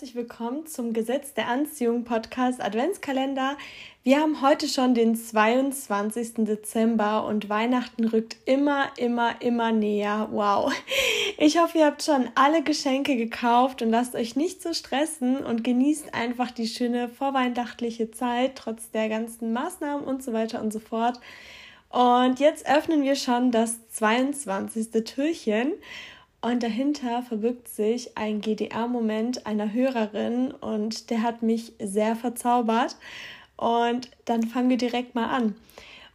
herzlich willkommen zum Gesetz der Anziehung Podcast Adventskalender. Wir haben heute schon den 22. Dezember und Weihnachten rückt immer, immer, immer näher. Wow. Ich hoffe, ihr habt schon alle Geschenke gekauft und lasst euch nicht so stressen und genießt einfach die schöne vorweihnachtliche Zeit, trotz der ganzen Maßnahmen und so weiter und so fort. Und jetzt öffnen wir schon das 22. Türchen. Und dahinter verbirgt sich ein GDR-Moment einer Hörerin und der hat mich sehr verzaubert. Und dann fangen wir direkt mal an.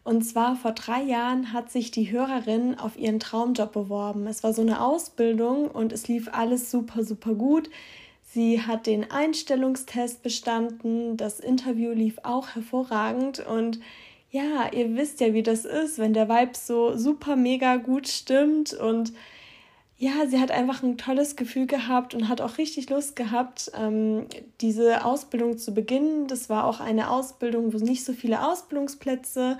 Und zwar vor drei Jahren hat sich die Hörerin auf ihren Traumjob beworben. Es war so eine Ausbildung und es lief alles super, super gut. Sie hat den Einstellungstest bestanden, das Interview lief auch hervorragend und ja, ihr wisst ja, wie das ist, wenn der Vibe so super mega gut stimmt und ja, sie hat einfach ein tolles Gefühl gehabt und hat auch richtig Lust gehabt, ähm, diese Ausbildung zu beginnen. Das war auch eine Ausbildung, wo nicht so viele Ausbildungsplätze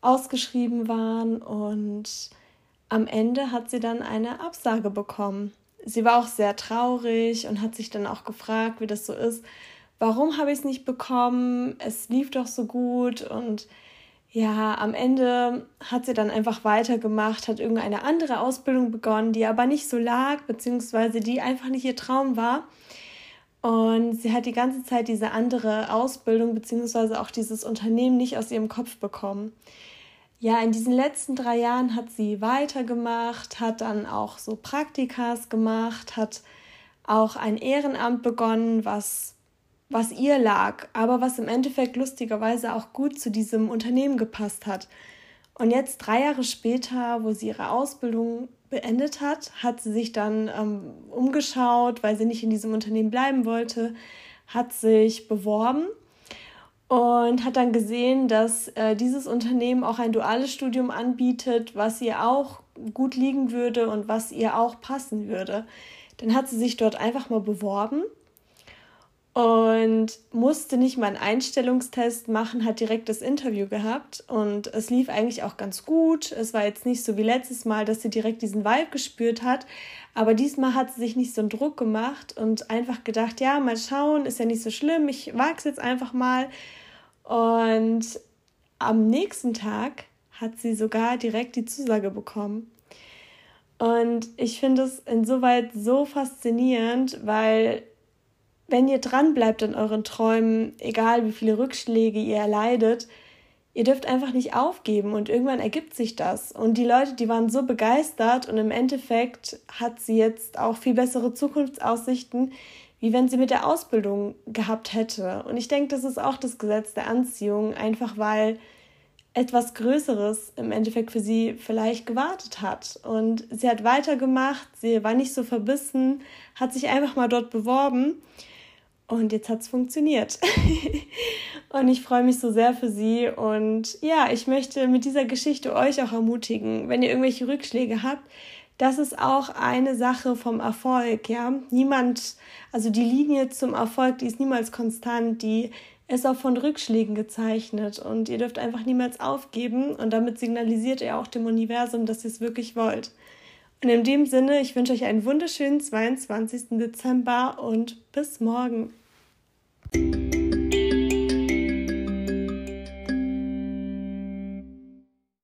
ausgeschrieben waren und am Ende hat sie dann eine Absage bekommen. Sie war auch sehr traurig und hat sich dann auch gefragt, wie das so ist. Warum habe ich es nicht bekommen? Es lief doch so gut und ja, am Ende hat sie dann einfach weitergemacht, hat irgendeine andere Ausbildung begonnen, die aber nicht so lag, beziehungsweise die einfach nicht ihr Traum war. Und sie hat die ganze Zeit diese andere Ausbildung, beziehungsweise auch dieses Unternehmen nicht aus ihrem Kopf bekommen. Ja, in diesen letzten drei Jahren hat sie weitergemacht, hat dann auch so Praktikas gemacht, hat auch ein Ehrenamt begonnen, was was ihr lag, aber was im Endeffekt lustigerweise auch gut zu diesem Unternehmen gepasst hat. Und jetzt drei Jahre später, wo sie ihre Ausbildung beendet hat, hat sie sich dann ähm, umgeschaut, weil sie nicht in diesem Unternehmen bleiben wollte, hat sich beworben und hat dann gesehen, dass äh, dieses Unternehmen auch ein duales Studium anbietet, was ihr auch gut liegen würde und was ihr auch passen würde. Dann hat sie sich dort einfach mal beworben und musste nicht mal einen Einstellungstest machen, hat direkt das Interview gehabt und es lief eigentlich auch ganz gut. Es war jetzt nicht so wie letztes Mal, dass sie direkt diesen Vibe gespürt hat, aber diesmal hat sie sich nicht so einen Druck gemacht und einfach gedacht, ja, mal schauen, ist ja nicht so schlimm, ich wag's jetzt einfach mal. Und am nächsten Tag hat sie sogar direkt die Zusage bekommen. Und ich finde es insoweit so faszinierend, weil wenn ihr dran bleibt an euren Träumen, egal wie viele Rückschläge ihr erleidet, ihr dürft einfach nicht aufgeben und irgendwann ergibt sich das. Und die Leute, die waren so begeistert und im Endeffekt hat sie jetzt auch viel bessere Zukunftsaussichten, wie wenn sie mit der Ausbildung gehabt hätte. Und ich denke, das ist auch das Gesetz der Anziehung, einfach weil etwas Größeres im Endeffekt für sie vielleicht gewartet hat. Und sie hat weitergemacht, sie war nicht so verbissen, hat sich einfach mal dort beworben und jetzt hat es funktioniert. und ich freue mich so sehr für sie. Und ja, ich möchte mit dieser Geschichte euch auch ermutigen, wenn ihr irgendwelche Rückschläge habt, das ist auch eine Sache vom Erfolg, ja. Niemand, also die Linie zum Erfolg, die ist niemals konstant, die ist auch von Rückschlägen gezeichnet und ihr dürft einfach niemals aufgeben und damit signalisiert ihr auch dem Universum, dass ihr es wirklich wollt. Und in dem Sinne, ich wünsche euch einen wunderschönen 22. Dezember und bis morgen.